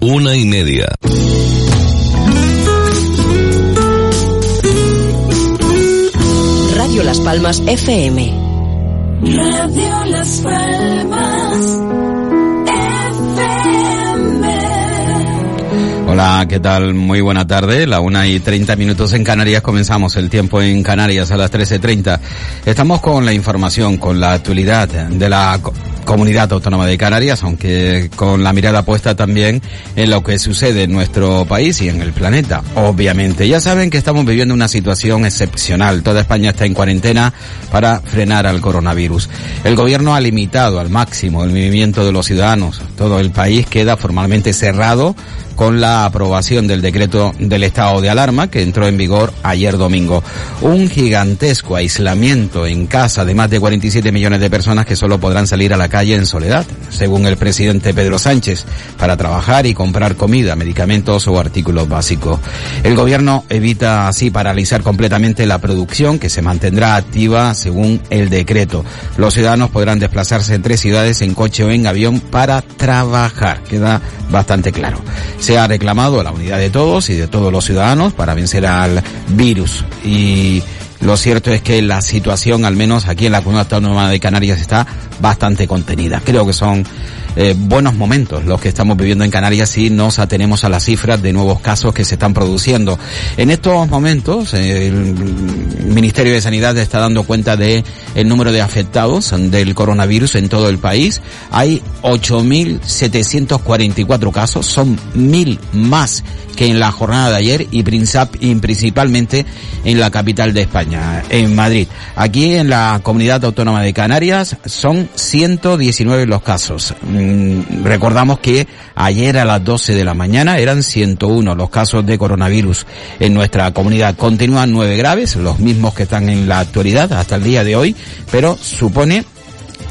Una y media. Radio Las Palmas FM. Radio Las Palmas FM. Hola, ¿qué tal? Muy buena tarde. La una y treinta minutos en Canarias. Comenzamos el tiempo en Canarias a las 13.30. Estamos con la información, con la actualidad de la comunidad autónoma de Canarias, aunque con la mirada puesta también en lo que sucede en nuestro país y en el planeta. Obviamente. Ya saben que estamos viviendo una situación excepcional. Toda España está en cuarentena para frenar al coronavirus. El gobierno ha limitado al máximo el movimiento de los ciudadanos. Todo el país queda formalmente cerrado con la aprobación del decreto del estado de alarma que entró en vigor ayer domingo. Un gigantesco aislamiento en casa de más de 47 millones de personas que solo podrán salir a la calle en soledad, según el presidente Pedro Sánchez, para trabajar y comprar comida, medicamentos o artículos básicos. El gobierno evita así paralizar completamente la producción que se mantendrá activa según el decreto. Los ciudadanos podrán desplazarse entre ciudades en coche o en avión para trabajar. Queda bastante claro. Se ha reclamado la unidad de todos y de todos los ciudadanos para vencer al virus y lo cierto es que la situación, al menos aquí en la Comunidad Autónoma de Canarias, está bastante contenida. Creo que son eh, buenos momentos los que estamos viviendo en Canarias si nos atenemos a las cifras de nuevos casos que se están produciendo. En estos momentos, el Ministerio de Sanidad está dando cuenta de el número de afectados del coronavirus en todo el país. Hay 8.744 casos, son mil más que en la jornada de ayer y principalmente en la capital de España, en Madrid. Aquí en la comunidad autónoma de Canarias son 119 los casos. Mm, recordamos que ayer a las 12 de la mañana eran 101 los casos de coronavirus en nuestra comunidad. Continúan nueve graves, los mismos que están en la actualidad hasta el día de hoy, pero supone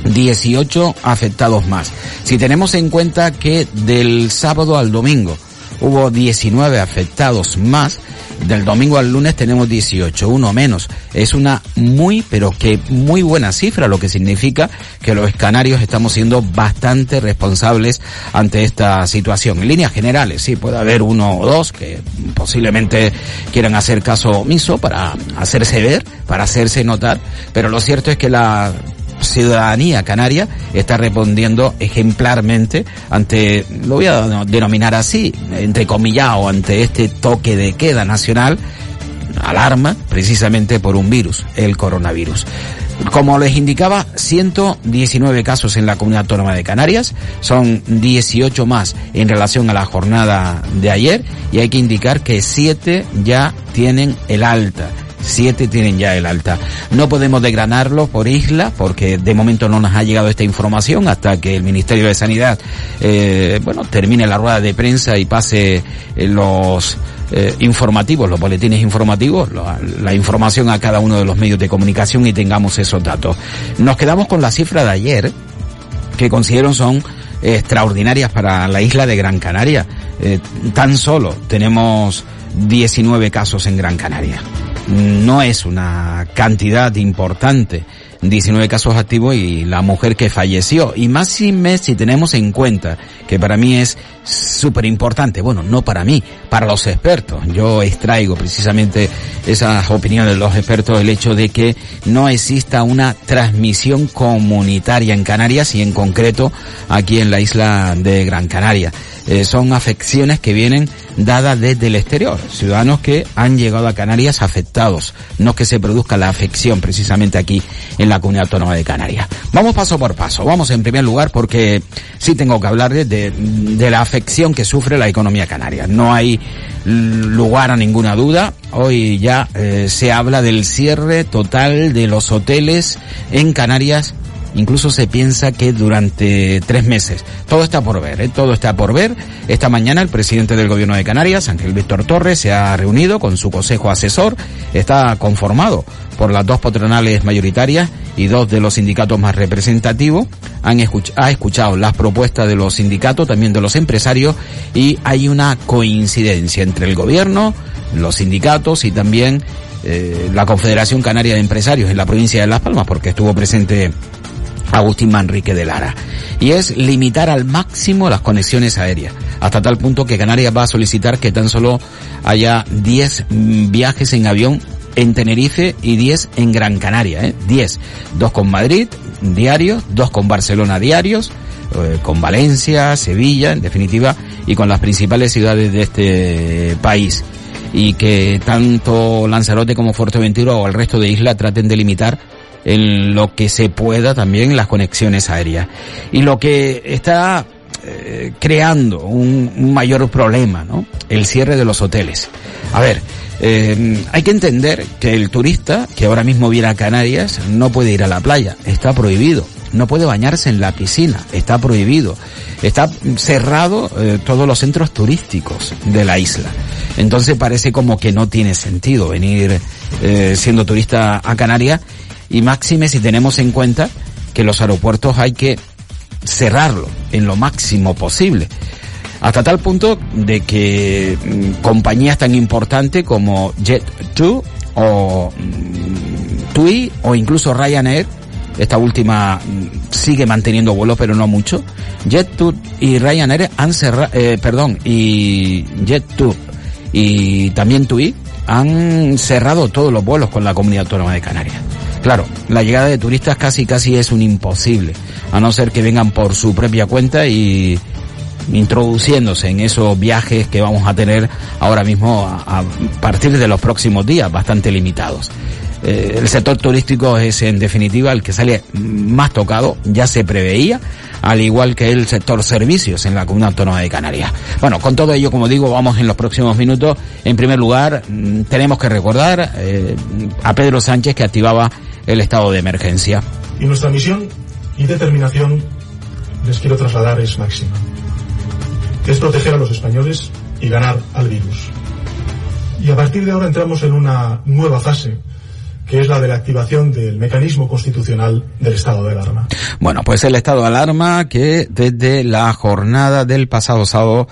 18 afectados más. Si tenemos en cuenta que del sábado al domingo hubo 19 afectados más, del domingo al lunes tenemos 18, uno menos. Es una muy, pero que muy buena cifra, lo que significa que los canarios estamos siendo bastante responsables ante esta situación. En líneas generales, sí, puede haber uno o dos que posiblemente quieran hacer caso omiso para hacerse ver, para hacerse notar, pero lo cierto es que la ciudadanía canaria está respondiendo ejemplarmente ante, lo voy a denominar así, entre comillado, ante este toque de queda nacional, alarma precisamente por un virus, el coronavirus. Como les indicaba, 119 casos en la comunidad autónoma de Canarias, son 18 más en relación a la jornada de ayer y hay que indicar que 7 ya tienen el alta. Siete tienen ya el alta. No podemos desgranarlo por isla porque de momento no nos ha llegado esta información hasta que el Ministerio de Sanidad, eh, bueno, termine la rueda de prensa y pase eh, los eh, informativos, los boletines informativos, la, información a cada uno de los medios de comunicación y tengamos esos datos. Nos quedamos con la cifra de ayer que considero son extraordinarias para la isla de Gran Canaria. Tan solo tenemos 19 casos en Gran Canaria. No es una cantidad importante. 19 casos activos y la mujer que falleció. Y más si, mes si tenemos en cuenta que para mí es súper importante, bueno, no para mí, para los expertos. Yo extraigo precisamente esas opiniones de los expertos, el hecho de que no exista una transmisión comunitaria en Canarias y en concreto aquí en la isla de Gran Canaria. Eh, son afecciones que vienen dadas desde el exterior, ciudadanos que han llegado a Canarias afectados, no que se produzca la afección precisamente aquí en la comunidad autónoma de Canarias. Vamos paso por paso, vamos en primer lugar porque sí tengo que hablar de, de, la afección que sufre la economía canaria. No hay lugar a ninguna duda, hoy ya eh, se habla del cierre total de los hoteles en Canarias incluso se piensa que durante tres meses. Todo está por ver, ¿eh? todo está por ver. Esta mañana el presidente del gobierno de Canarias, Ángel Víctor Torres, se ha reunido con su consejo asesor. Está conformado por las dos patronales mayoritarias y dos de los sindicatos más representativos. Han ha escuchado las propuestas de los sindicatos, también de los empresarios, y hay una coincidencia entre el gobierno, los sindicatos y también eh, la Confederación Canaria de Empresarios en la provincia de Las Palmas, porque estuvo presente Agustín Manrique de Lara. Y es limitar al máximo las conexiones aéreas, hasta tal punto que Canarias va a solicitar que tan solo haya 10 viajes en avión en Tenerife y 10 en Gran Canaria, ¿eh? 10. Dos con Madrid diarios, dos con Barcelona diarios, eh, con Valencia, Sevilla, en definitiva, y con las principales ciudades de este país. Y que tanto Lanzarote como Fuerteventura o el resto de isla traten de limitar en lo que se pueda también las conexiones aéreas. Y lo que está eh, creando un, un, mayor problema, ¿no? El cierre de los hoteles. A ver, eh, hay que entender que el turista que ahora mismo viene a Canarias no puede ir a la playa, está prohibido. No puede bañarse en la piscina, está prohibido. Está cerrado eh, todos los centros turísticos de la isla. Entonces parece como que no tiene sentido venir eh, siendo turista a Canarias y máxime si tenemos en cuenta que los aeropuertos hay que cerrarlo en lo máximo posible. Hasta tal punto de que mm, compañías tan importantes como Jet2 o mm, TUI o incluso Ryanair, esta última mm, sigue manteniendo vuelos pero no mucho, Jet2 y Ryanair han cerrado, eh, perdón, y Jet2 y también TUI han cerrado todos los vuelos con la comunidad autónoma de Canarias. Claro, la llegada de turistas casi casi es un imposible, a no ser que vengan por su propia cuenta y introduciéndose en esos viajes que vamos a tener ahora mismo a, partir de los próximos días, bastante limitados. Eh, el sector turístico es en definitiva el que sale más tocado, ya se preveía, al igual que el sector servicios en la Comunidad Autónoma de Canarias. Bueno, con todo ello, como digo, vamos en los próximos minutos. En primer lugar, mm, tenemos que recordar eh, a Pedro Sánchez que activaba el estado de emergencia. Y nuestra misión y determinación, les quiero trasladar, es máxima. Es proteger a los españoles y ganar al virus. Y a partir de ahora entramos en una nueva fase que es la de la activación del mecanismo constitucional del estado de alarma. Bueno, pues el estado de alarma que desde la jornada del pasado sábado,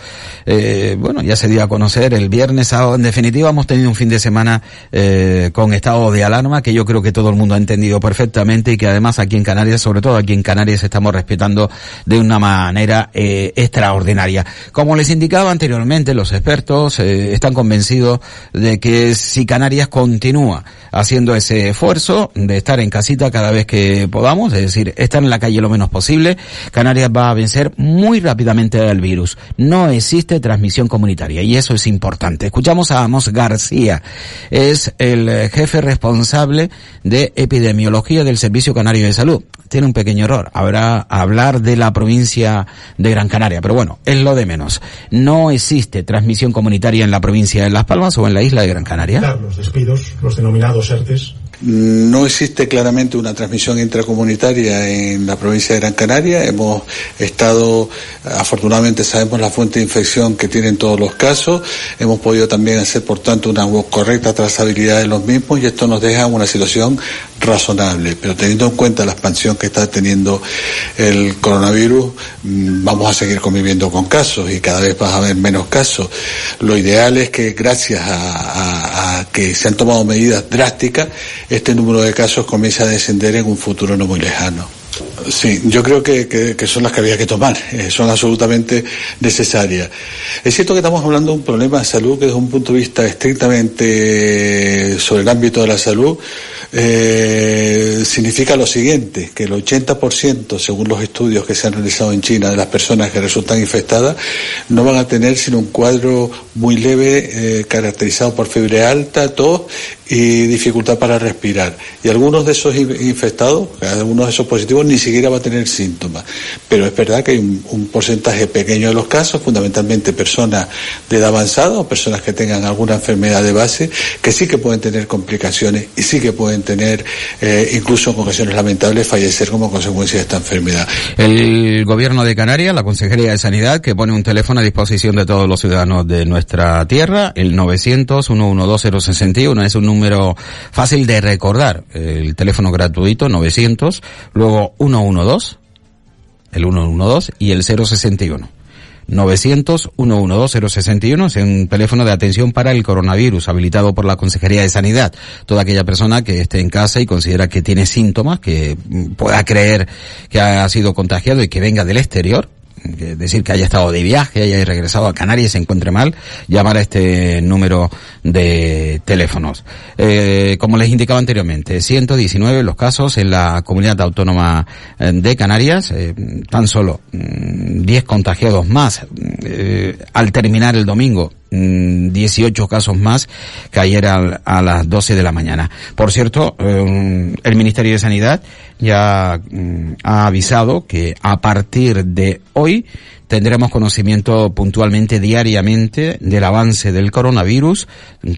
eh, bueno, ya se dio a conocer el viernes sábado, en definitiva hemos tenido un fin de semana eh, con estado de alarma que yo creo que todo el mundo ha entendido perfectamente y que además aquí en Canarias, sobre todo aquí en Canarias, estamos respetando de una manera eh, extraordinaria. Como les indicaba anteriormente, los expertos están convencidos de que si Canarias continúa haciendo ese esfuerzo de estar en casita cada vez que podamos, es decir, estar en la calle lo menos posible, Canarias va a vencer muy rápidamente al virus. No existe transmisión comunitaria y eso es importante. Escuchamos a Amos García, es el jefe responsable de epidemiología del Servicio Canario de Salud. Tiene un pequeño error, habrá hablar de la provincia de Gran Canaria, pero bueno, es lo de menos. No existe transmisión comunitaria en la provincia de Las Palmas o en la isla de Gran Canaria. Los despidos, los denominados ERTES, no existe claramente una transmisión intracomunitaria en la provincia de Gran Canaria. Hemos estado, afortunadamente sabemos la fuente de infección que tienen todos los casos. Hemos podido también hacer, por tanto, una correcta trazabilidad de los mismos y esto nos deja una situación razonable. Pero teniendo en cuenta la expansión que está teniendo el coronavirus, mm, vamos a seguir conviviendo con casos y cada vez va a haber menos casos. Lo ideal es que gracias a, a que se han tomado medidas drásticas, este número de casos comience a descender en un futuro no muy lejano. Sí, yo creo que, que, son las que había que tomar, eh, son absolutamente necesarias. Es cierto que estamos hablando de un problema de salud que desde un punto de vista estrictamente sobre el ámbito de la salud eh, significa lo siguiente, que el 80%, según los estudios que se han realizado en China, de las personas que resultan infectadas, no van a tener sino un cuadro muy leve, eh, caracterizado por fiebre alta, tos y dificultad para respirar. Y algunos de esos in- infectados, algunos de esos positivos, ni siquiera va a tener síntomas. Pero es verdad que hay un, un porcentaje pequeño de los casos, fundamentalmente personas de edad avanzada o personas que tengan alguna enfermedad de base, que sí que pueden tener complicaciones y sí que pueden tener, eh, incluso en ocasiones lamentables, fallecer como consecuencia de esta enfermedad. El gobierno de Canarias, la Consejería de Sanidad, que pone un teléfono a disposición de todos los ciudadanos de nuestra tierra, el 900-112-061, es un número fácil de recordar. El teléfono gratuito, 900, luego 112, el 112 y el 061. 900-112-061 es un teléfono de atención para el coronavirus habilitado por la Consejería de Sanidad. Toda aquella persona que esté en casa y considera que tiene síntomas, que pueda creer que ha sido contagiado y que venga del exterior, es decir, que haya estado de viaje, haya regresado a Canarias y se encuentre mal, llamar a este número de teléfonos. Eh, como les indicaba anteriormente, 119 los casos en la comunidad autónoma eh, de Canarias, eh, tan solo mm, 10 contagiados más eh, al terminar el domingo. Mm, 18 casos más que ayer al- a, las 12 de la mañana. Por cierto, eh, el Ministerio de Sanidad ya mm, ha avisado que a partir de hoy tendremos conocimiento puntualmente diariamente del avance del coronavirus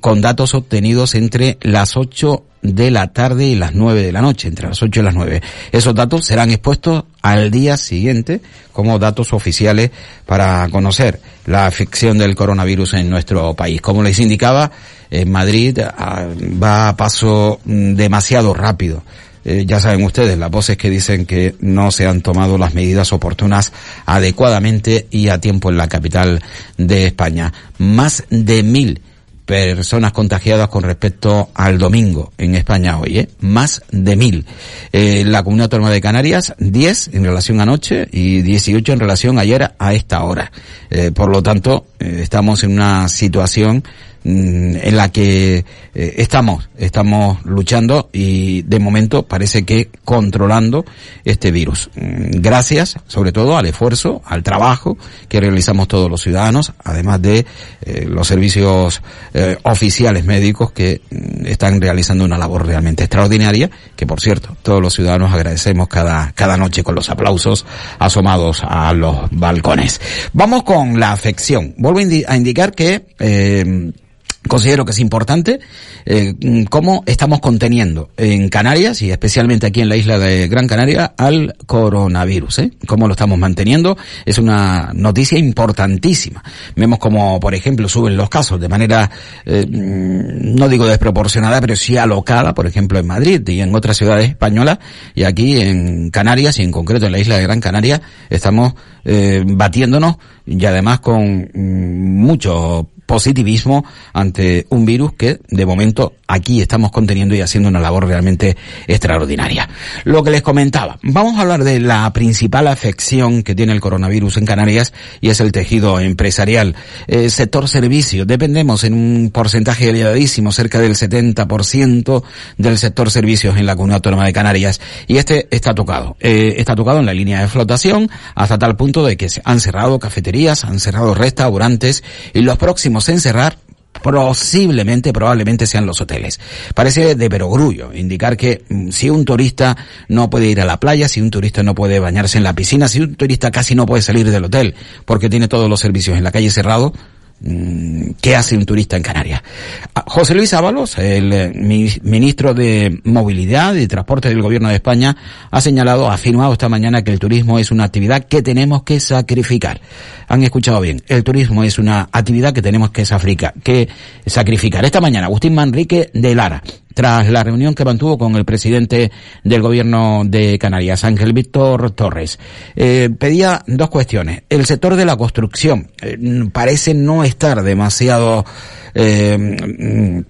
con datos obtenidos entre las 8 de la tarde y las 9 de la noche, entre las 8 y las 9. Esos datos serán expuestos al día siguiente como datos oficiales para conocer la afección del coronavirus en nuestro país. Como les indicaba, en Madrid ah, va a paso mm, demasiado rápido. Eh, ya saben ustedes, las voces que dicen que no se han tomado las medidas oportunas adecuadamente y a tiempo en la capital de España. Más de mil personas contagiadas con respecto al domingo en España hoy, ¿eh? Más de mil. Eh, la Comunidad Autónoma de Canarias, 10 en relación a anoche y 18 en relación ayer a esta hora. Eh, por lo tanto, eh, estamos en una situación en la que eh, estamos, estamos luchando y de momento parece que controlando este virus. Mm, Gracias, sobre todo, al esfuerzo, al trabajo que realizamos todos los ciudadanos, además de eh, los servicios eh, oficiales médicos que mm, están realizando una labor realmente extraordinaria, que por cierto, todos los ciudadanos agradecemos cada, cada noche con los aplausos asomados a los balcones. Vamos con la afección. Vuelvo a indi- a indicar que Considero que es importante eh, cómo estamos conteniendo en Canarias y especialmente aquí en la isla de Gran Canaria al coronavirus. ¿eh? Cómo lo estamos manteniendo es una noticia importantísima. Vemos como, por ejemplo, suben los casos de manera, eh, no digo desproporcionada, pero sí alocada, por ejemplo, en Madrid y en otras ciudades españolas y aquí en Canarias y en concreto en la isla de Gran Canaria estamos eh, batiéndonos y además con mm, mucho positivismo ante un virus que de momento aquí estamos conteniendo y haciendo una labor realmente extraordinaria. Lo que les comentaba, vamos a hablar de la principal afección que tiene el coronavirus en Canarias y es el tejido empresarial. Eh, sector servicio, dependemos en un porcentaje elevadísimo, cerca del 70% del sector servicios en la Comunidad Autónoma de Canarias y este está tocado. Eh, está tocado en la línea de flotación hasta tal punto de que se han cerrado cafeterías, han cerrado restaurantes y los próximos en cerrar posiblemente, probablemente sean los hoteles. Parece de perogrullo indicar que mm, si un turista no puede ir a la playa, si un turista no puede bañarse en la piscina, si un turista casi no puede salir del hotel porque tiene todos los servicios en la calle cerrado, ¿qué hace un turista en Canarias? Ah, José Luis Ábalos, el eh, mi- ministro de Movilidad y Transporte del Gobierno de España, ha señalado, ha afirmado esta mañana que el turismo es una actividad que tenemos que sacrificar. Han escuchado bien, el turismo es una actividad que tenemos que sacrificar. Esta mañana, Agustín Manrique de Lara, tras la reunión que mantuvo con el presidente del gobierno de Canarias, Ángel Víctor Torres. Eh, pedía dos cuestiones. El sector de la construcción eh, parece no estar demasiado eh,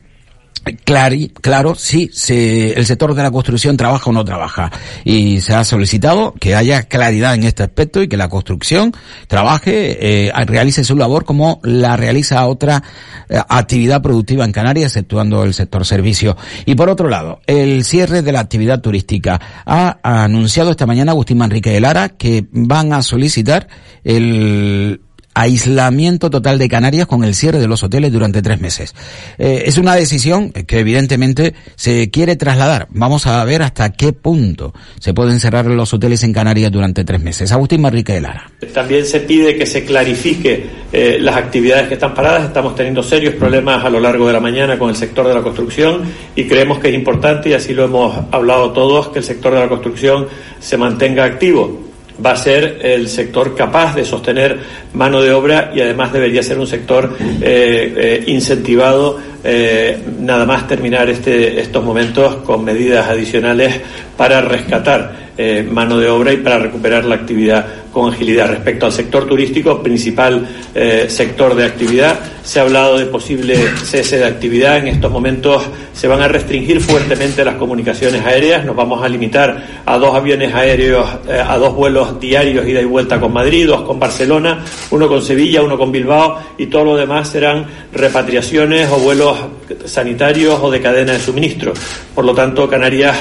clari- claro si se, el sector de la construcción trabaja o no trabaja. Y se ha solicitado que haya claridad en este aspecto y que la construcción trabaje, eh, realice su labor como la realiza otra eh, actividad productiva en Canarias, exceptuando el sector servicio. Y por otro lado, el cierre de la actividad turística. Ha anunciado esta mañana Agustín Manrique de Lara que van a solicitar el aislamiento total de Canarias con el cierre de los hoteles durante tres meses. Eh, es una decisión que evidentemente se quiere trasladar. Vamos a ver hasta qué punto se pueden cerrar los hoteles en Canarias durante tres meses. Agustín Marrique de Lara. También se pide que se clarifique eh, las actividades que están paradas. Estamos teniendo serios problemas a lo largo de la mañana con el sector de la construcción y creemos que es importante, y así lo hemos hablado todos, que el sector de la construcción se mantenga activo va a ser el sector capaz de sostener mano de obra y además debería ser un sector eh, eh, incentivado eh, nada más terminar este, estos momentos con medidas adicionales para rescatar eh, mano de obra y para recuperar la actividad con agilidad. Respecto al sector turístico, principal eh, sector de actividad, se ha hablado de posible cese de actividad. En estos momentos se van a restringir fuertemente las comunicaciones aéreas. Nos vamos a limitar a dos aviones aéreos, a dos vuelos diarios ida y vuelta con Madrid, dos con Barcelona, uno con Sevilla, uno con Bilbao y todo lo demás serán repatriaciones o vuelos sanitarios o de cadena de suministro. Por lo tanto, Canarias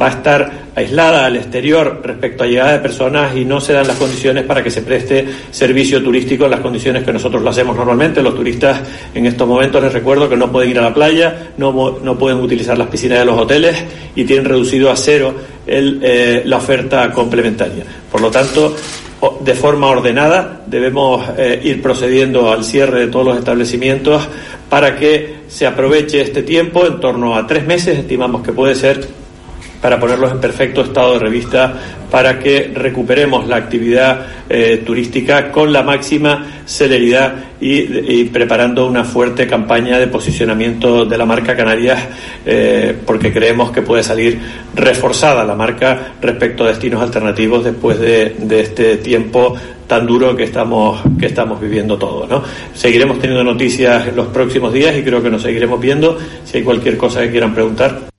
va a estar aislada al exterior respecto a llegada de personas y no se dan las condiciones para que se preste servicio turístico en las condiciones que nosotros lo hacemos normalmente. Los turistas en estos momentos les recuerdo que no pueden ir a la playa, no, no pueden utilizar las piscinas de los hoteles y tienen reducido a cero el, eh, la oferta complementaria. Por lo tanto, de forma ordenada debemos eh, ir procediendo al cierre de todos los establecimientos para que se aproveche este tiempo, en torno a tres meses, estimamos que puede ser para ponerlos en perfecto estado de revista para que recuperemos la actividad eh, turística con la máxima celeridad y, preparando una fuerte campaña de posicionamiento de la marca Canarias eh, porque creemos que puede salir reforzada la marca respecto a destinos alternativos después de, de este tiempo tan duro que estamos que estamos viviendo todos, ¿no? Seguiremos teniendo noticias en los próximos días y creo que nos seguiremos viendo. Si hay cualquier cosa que quieran preguntar.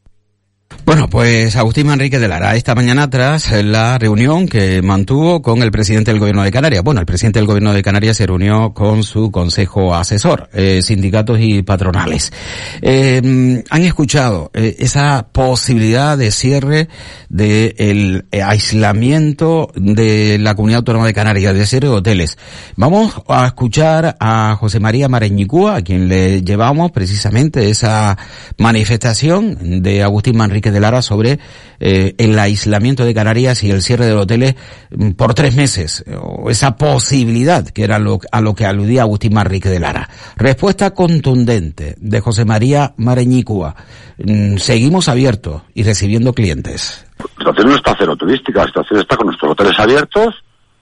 Bueno, pues Agustín Manrique de Lara, esta mañana tras la reunión que mantuvo con el presidente del Gobierno de Canarias. Bueno, el presidente del Gobierno de Canarias se reunió con su consejo asesor, eh, sindicatos y patronales. Eh, han escuchado eh, esa posibilidad de cierre del de aislamiento de la Comunidad Autónoma de Canarias, de cierre de hoteles. Vamos a escuchar a José María Mareñicúa, a quien le llevamos precisamente esa manifestación de Agustín Manrique de Lara sobre eh, el aislamiento de Canarias y el cierre de hoteles mm, por tres meses, o esa posibilidad que era lo, a lo que aludía Agustín Manrique de Lara. Respuesta contundente de José María Mareñicua. Mm, seguimos abiertos y recibiendo clientes. La situación no está cero turística, la situación está con nuestros hoteles abiertos,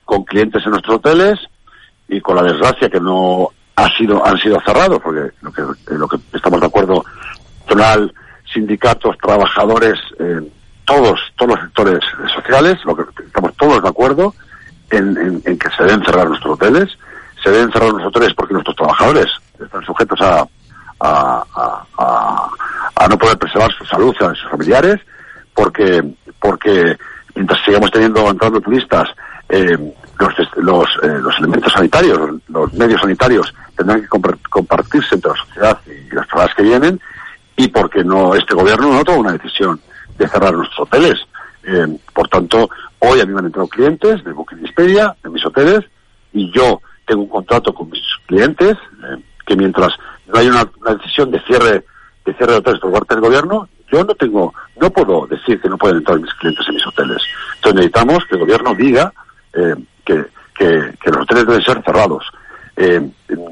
con clientes en nuestros hoteles y con la desgracia que no ha sido, han sido cerrados, porque lo que, lo que estamos de acuerdo, tonal, sindicatos, trabajadores, eh, todos, todos los sectores sociales, lo que estamos todos de acuerdo en, que se deben cerrar nuestros hoteles, se deben cerrar nuestros hoteles porque nuestros trabajadores están sujetos a, a, no poder preservar su salud a sus familiares, porque, porque mientras sigamos teniendo, entrando turistas, eh, los, los, eh, los elementos sanitarios, los, medios sanitarios tendrán que compartirse entre la sociedad y las personas que vienen, y porque no este gobierno no toma una decisión de cerrar nuestros hoteles. Eh, por tanto, hoy a mí me han entrado clientes de Booking Expedia, de mis hoteles, y yo tengo un contrato con mis clientes eh, que mientras no haya una, decisión de cierre de cierre de hoteles por parte del gobierno, yo no tengo, no puedo decir que no pueden entrar mis clientes en mis hoteles. Entonces necesitamos que el gobierno diga eh, que, los hoteles deben ser cerrados.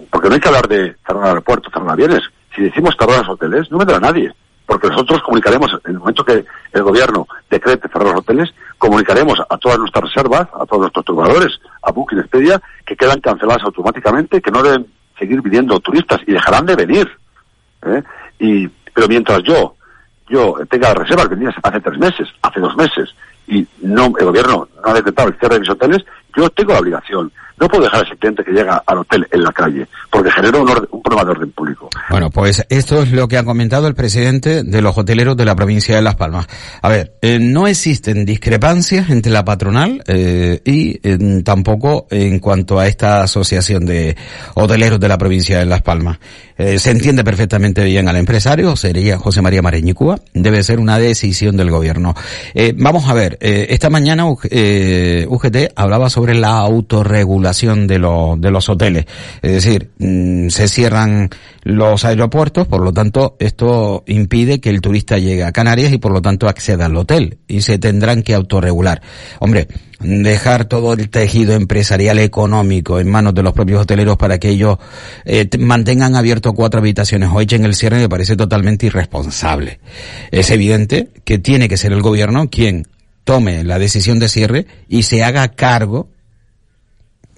Porque no hay que hablar de cerrar aeropuertos, cerrar aviones. Si decimos cerrar los hoteles, no vendrá nadie. Porque nosotros comunicaremos, en el momento que el gobierno decrete cerrar los hoteles, comunicaremos a todas nuestras reservas, a todos nuestros turbadores, a Booking Expedia, que quedan canceladas automáticamente, que no deben seguir viniendo turistas y dejarán de venir. ¿eh? Y, pero mientras yo, yo tenga reservas vendidas hace tres meses, hace dos meses, y no, el gobierno no ha decretado el cierre de mis hoteles, yo tengo la obligación. No puedo dejar a ese que llega al hotel en la calle, porque genera un, orden, un, problema de orden público. Bueno, pues esto es lo que ha comentado el presidente de los hoteleros de la provincia de Las Palmas. A ver, eh, no existen discrepancias entre la patronal eh, y eh, tampoco en cuanto a esta asociación de hoteleros de la provincia de Las Palmas. Se entiende perfectamente bien al empresario, sería José María Mareñicúa, debe ser una decisión del gobierno. vamos a ver, esta mañana UGT hablaba sobre la autorregulación de, los de los hoteles. Es decir, mm, se cierran los aeropuertos, por lo tanto, esto impide que el turista llegue a Canarias y por lo tanto acceda al hotel y se tendrán que autorregular. Hombre, dejar todo el tejido empresarial económico en manos de los propios hoteleros para que ellos eh, mantengan abierto cuatro habitaciones o echen el cierre me parece totalmente irresponsable. Es evidente que tiene que ser el gobierno quien tome la decisión de cierre y se haga cargo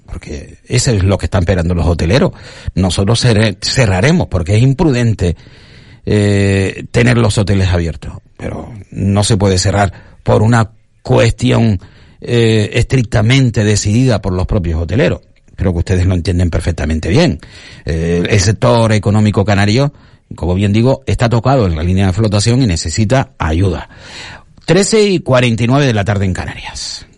porque eso es lo que están esperando los hoteleros. Nosotros cerraremos porque es imprudente eh, tener los hoteles abiertos, pero no se puede cerrar por una cuestión eh, estrictamente decidida por los propios hoteleros. Creo que ustedes lo entienden perfectamente bien. Eh, el sector económico canario, como bien digo, está tocado en la línea de flotación y necesita ayuda. 13 y 49 de la tarde en Canarias.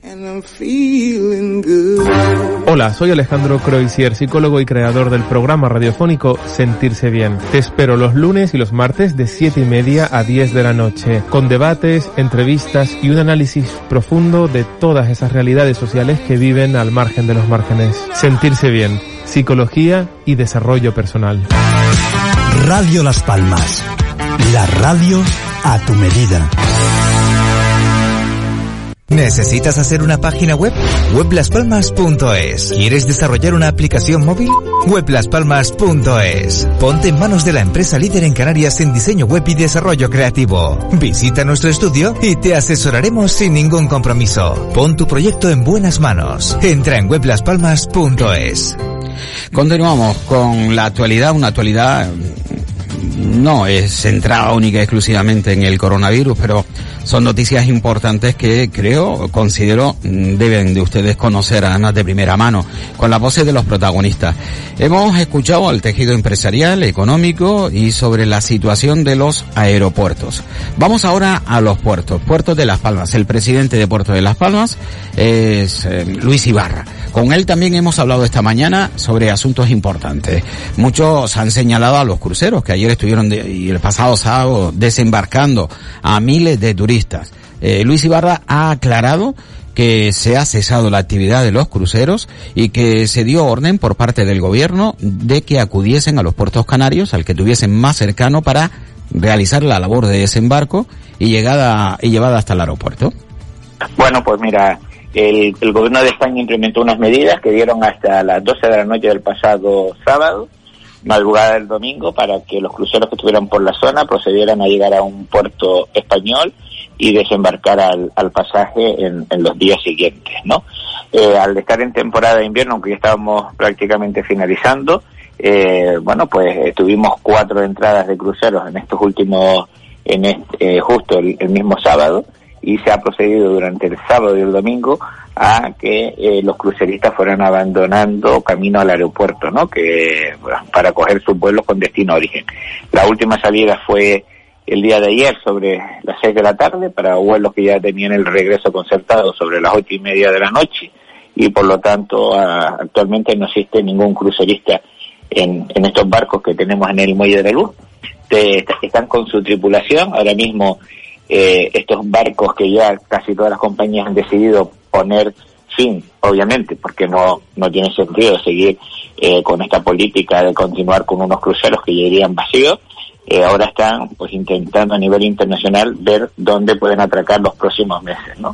Hola, soy Alejandro Croisier, psicólogo y creador del programa radiofónico Sentirse Bien. Te espero los lunes y los martes de 7 y media a 10 de la noche, con debates, entrevistas y un análisis profundo de todas esas realidades sociales que viven al margen de los márgenes. Sentirse Bien, psicología y desarrollo personal. Radio Las Palmas, la radio a tu medida. ¿Necesitas hacer una página web? Weblaspalmas.es. ¿Quieres desarrollar una aplicación móvil? Weblaspalmas.es. Ponte en manos de la empresa líder en Canarias en diseño web y desarrollo creativo. Visita nuestro estudio y te asesoraremos sin ningún compromiso. Pon tu proyecto en buenas manos. Entra en weblaspalmas.es. Continuamos con la actualidad, una actualidad no es centrada única y exclusivamente en el coronavirus, pero son noticias importantes que creo, considero, mm, deben de ustedes conocer además de primera mano, con la voces de los protagonistas. Hemos escuchado al tejido empresarial, económico y sobre la situación de los aeropuertos. Vamos ahora a los puertos, puertos de Las Palmas. El presidente de Puerto de Las Palmas es eh, Luis Ibarra. Con él también hemos hablado esta mañana sobre asuntos importantes. Muchos han señalado a los cruceros que ayer estuvieron y el pasado sábado desembarcando a miles de turistas. Eh, Luis Ibarra ha aclarado que se ha cesado la actividad de los cruceros y que se dio orden por parte del gobierno de que acudiesen a los puertos canarios, al que tuviesen más cercano para realizar la labor de desembarco y llegada y llevada hasta el aeropuerto. Bueno, pues mira, el, gobierno de España implementó unas medidas que dieron hasta las 12 de la noche del pasado sábado, madrugada del domingo, para que los cruceros que estuvieran por la zona procedieran a llegar a un puerto español y desembarcar al, pasaje en, los días siguientes. Eh, al estar en temporada de invierno, aunque ya estábamos prácticamente finalizando, eh, bueno, pues tuvimos cuatro entradas de cruceros en estos últimos, en este, eh, justo el mismo sábado, y se ha procedido durante el sábado y el domingo a que eh, los cruceristas fueran abandonando camino al aeropuerto, ¿no? Que para coger sus vuelos con destino a origen. La última salida fue el día de ayer sobre las seis de la tarde para vuelos que ya tenían el regreso concertado sobre las ocho y media de la noche y por lo tanto a, actualmente no existe ningún crucerista en, en estos barcos que tenemos en el muelle de la luz. Están con su tripulación ahora mismo eh, estos barcos que ya casi todas las compañías han decidido poner fin, obviamente, porque no, no tiene sentido seguir eh, con esta política de continuar con unos cruceros que ya irían vacíos. Eh, ahora están pues intentando a nivel internacional ver dónde pueden atracar los próximos meses, ¿no?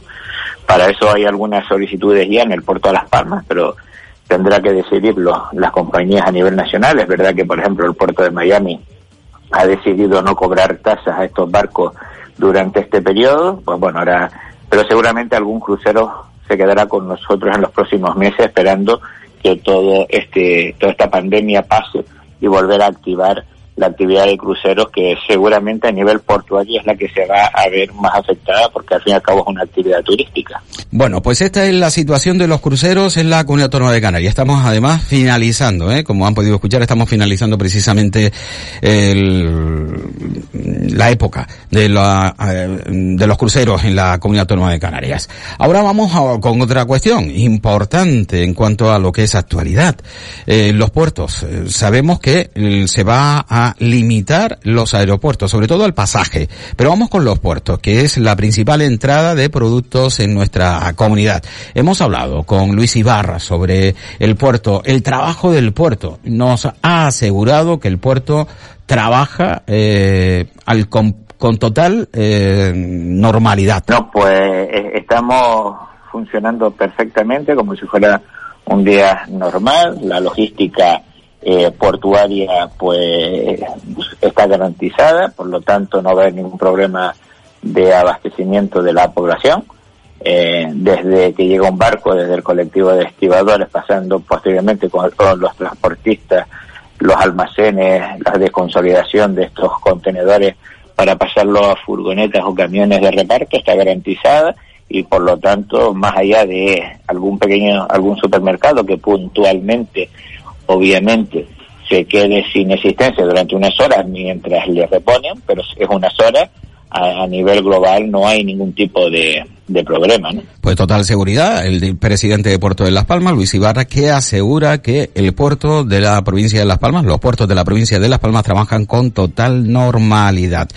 Para eso hay algunas solicitudes ya en el puerto de Las Palmas, pero tendrá que decidirlo las compañías a nivel nacional. Es verdad que, por ejemplo, el puerto de Miami ha decidido no cobrar tasas a estos barcos durante este periodo, pues bueno, ahora, pero seguramente algún crucero se quedará con nosotros en los próximos meses esperando que todo este, toda esta pandemia pase y volver a activar la actividad de cruceros que seguramente a nivel portuario es la que se va a ver más afectada porque al fin y al cabo es una actividad turística. Bueno, pues esta es la situación de los cruceros en la Comunidad Autónoma de Canarias. Estamos además finalizando, ¿eh? como han podido escuchar, estamos finalizando precisamente el, la época de, la, eh, de los cruceros en la Comunidad Autónoma de Canarias. Ahora vamos a, con otra cuestión importante en cuanto a lo que es actualidad. Eh, los puertos. Sabemos que se va a limitar los aeropuertos, sobre todo el pasaje. Pero vamos con los puertos, que es la principal entrada de productos en nuestra comunidad. Hemos hablado con Luis Ibarra sobre el puerto, el trabajo del puerto. Nos ha asegurado que el puerto trabaja eh, al con, con total eh, normalidad. No, pues eh, estamos funcionando perfectamente como si fuera un día normal. La logística eh, portuaria pues está garantizada, por lo tanto no va a haber ningún problema de abastecimiento de la población. Eh, desde que llega un barco, desde el colectivo de estibadores, pasando posteriormente con todos los transportistas, los almacenes, la desconsolidación de estos contenedores para pasarlo a furgonetas o camiones de reparto está garantizada y por lo tanto más allá de algún pequeño algún supermercado que puntualmente obviamente se quede sin existencia durante unas horas mientras le reponen pero es unas horas. A, a nivel global no hay ningún tipo de, de problema ¿no? Pues total seguridad, el presidente de Puerto de Las Palmas, Luis Ibarra, que asegura que el puerto de la provincia de Las Palmas, los puertos de la provincia de Las Palmas trabajan con total normalidad.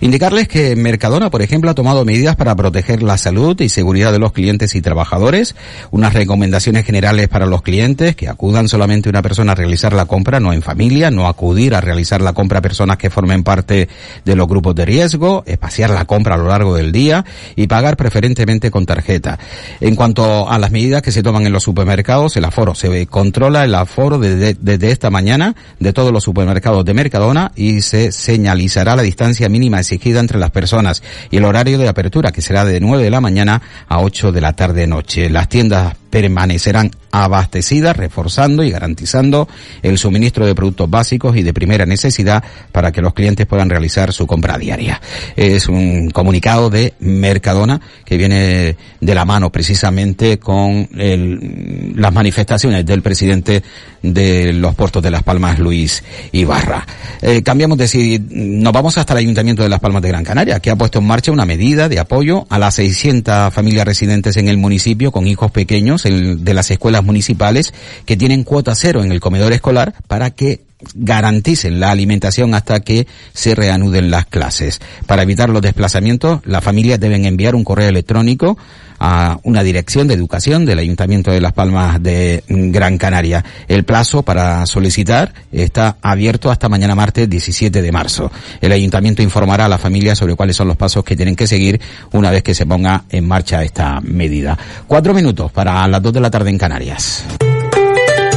Indicarles que Mercadona, por ejemplo, ha tomado medidas para proteger la salud y seguridad de los clientes y trabajadores, unas recomendaciones generales para los clientes, que acudan solamente una persona a realizar la compra, no en familia, no acudir a realizar la compra a personas que formen parte de los grupos de riesgo, espaciar la compra a lo largo del día y pagar preferentemente con tarjeta. En cuanto a las medidas que se toman en los supermercados, el aforo se controla el aforo desde, esta mañana de todos los supermercados de Mercadona y se señalizará la distancia mínima exigida entre las personas y el horario de apertura que será de 9 de la mañana a 8 de la tarde noche. Las tiendas permanecerán abastecidas, reforzando y garantizando el suministro de productos básicos y de primera necesidad para que los clientes puedan realizar su compra diaria. Es un comunicado de Mercadona que viene de la mano precisamente con el, las manifestaciones del presidente de los puertos de Las Palmas, Luis Ibarra. Eh, cambiamos de decir, nos vamos hasta el Ayuntamiento de Las Palmas de Gran Canaria, que ha puesto en marcha una medida de apoyo a las 600 familias residentes en el municipio con hijos pequeños de las escuelas municipales que tienen cuota cero en el comedor escolar para que garanticen la alimentación hasta que se reanuden las clases. Para evitar los desplazamientos, las familias deben enviar un correo electrónico a una dirección de educación del Ayuntamiento de Las Palmas de Gran Canaria. El plazo para solicitar está abierto hasta mañana martes 17 de marzo. El Ayuntamiento informará a la familia sobre cuáles son los pasos que tienen que seguir una vez que se ponga en marcha esta medida. Cuatro minutos para las dos de la tarde en Canarias.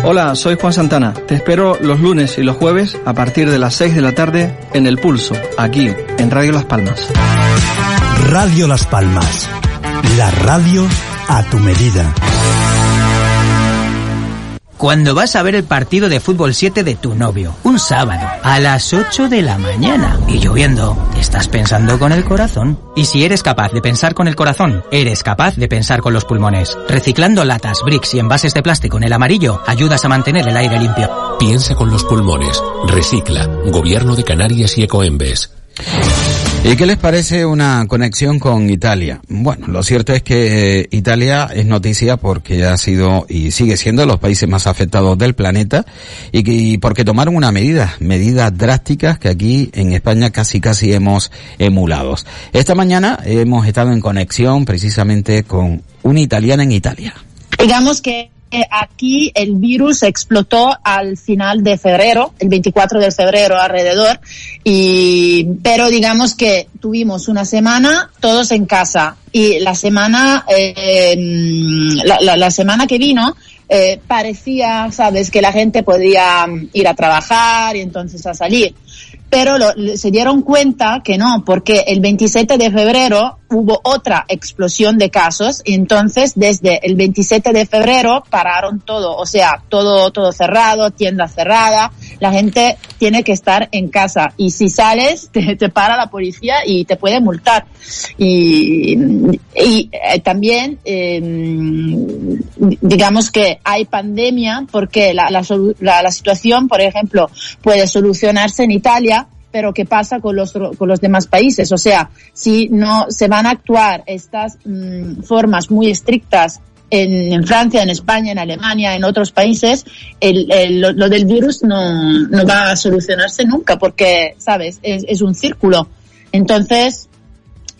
Hola, soy Juan Santana. Te espero los lunes y los jueves a partir de las 6 de la tarde en El Pulso, aquí, en Radio Las Palmas. Radio Las Palmas. La radio a tu medida. Cuando vas a ver el partido de fútbol 7 de tu novio, un sábado, a las 8 de la mañana, y lloviendo, estás pensando con el corazón. Y si eres capaz de pensar con el corazón, eres capaz de pensar con los pulmones. Reciclando latas, bricks y envases de plástico en el amarillo, ayudas a mantener el aire limpio. Piensa con los pulmones. Recicla. Gobierno de Canarias y Ecoembes. ¿Y qué les parece una conexión con Italia? Bueno, lo cierto es que eh, Italia es noticia porque ha sido y sigue siendo los países más afectados del planeta y, que, y porque tomaron una medida, medidas drásticas que aquí en España casi casi hemos emulado. Esta mañana hemos estado en conexión precisamente con una italiana en Italia. Digamos que aquí el virus explotó al final de febrero, el 24 de febrero alrededor, y, pero digamos que tuvimos una semana todos en casa y la semana, eh, la, la, la semana que vino, eh, parecía, sabes, que la gente podía ir a trabajar y entonces a salir. Pero lo, se dieron cuenta que no, porque el 27 de febrero hubo otra explosión de casos y entonces desde el 27 de febrero pararon todo, o sea, todo, todo cerrado, tienda cerrada, la gente tiene que estar en casa y si sales te, te para la policía y te puede multar. Y, y eh, también, eh, digamos que hay pandemia porque la, la, la, la situación, por ejemplo, puede solucionarse en Italia, pero ¿qué pasa con los, con los demás países? O sea, si no se van a actuar estas mmm, formas muy estrictas en, Francia, en España, en Alemania, en otros países, el, el- lo, lo del virus no, no va a solucionarse nunca porque, ¿sabes? Es, un círculo. Entonces,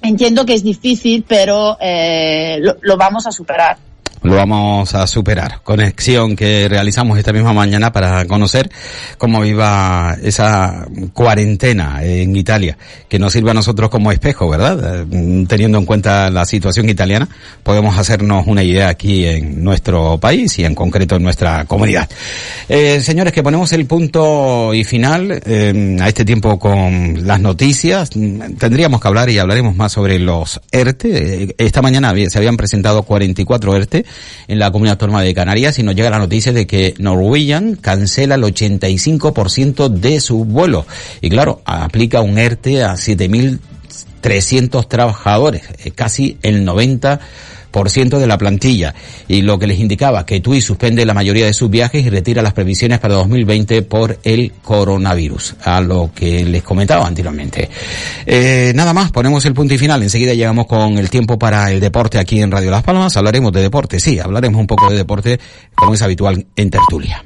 entiendo que es difícil, pero eh, lo vamos a superar. Lo vamos a superar. Conexión que realizamos esta misma mañana para conocer cómo iba esa cuarentena en Italia, que nos sirve a nosotros como espejo, ¿verdad? Eh, Teniendo en cuenta la situación italiana, podemos hacernos una idea aquí en nuestro país y en concreto en nuestra comunidad. Eh, señores, que ponemos el punto y final eh, a este tiempo con las noticias. Mm, Tendríamos que hablar y hablaremos más sobre los ERTE. Eh, Esta mañana se habían presentado 44 ERTE en la comunidad autónoma de Canarias y nos llega la noticia de que Norwegian cancela el 85% de sus vuelos. Y claro, aplica un ERTE a 7.300 trabajadores, eh, casi el 90% de la plantilla y lo que les indicaba que TUI suspende la mayoría de sus viajes y retira las previsiones para 2020 por el coronavirus, a lo que les comentaba anteriormente. Eh, nada más, ponemos el punto y final. Enseguida llegamos con el tiempo para el deporte aquí en Radio Las Palmas. Hablaremos de deporte, sí, hablaremos un poco de deporte como es habitual en tertulia.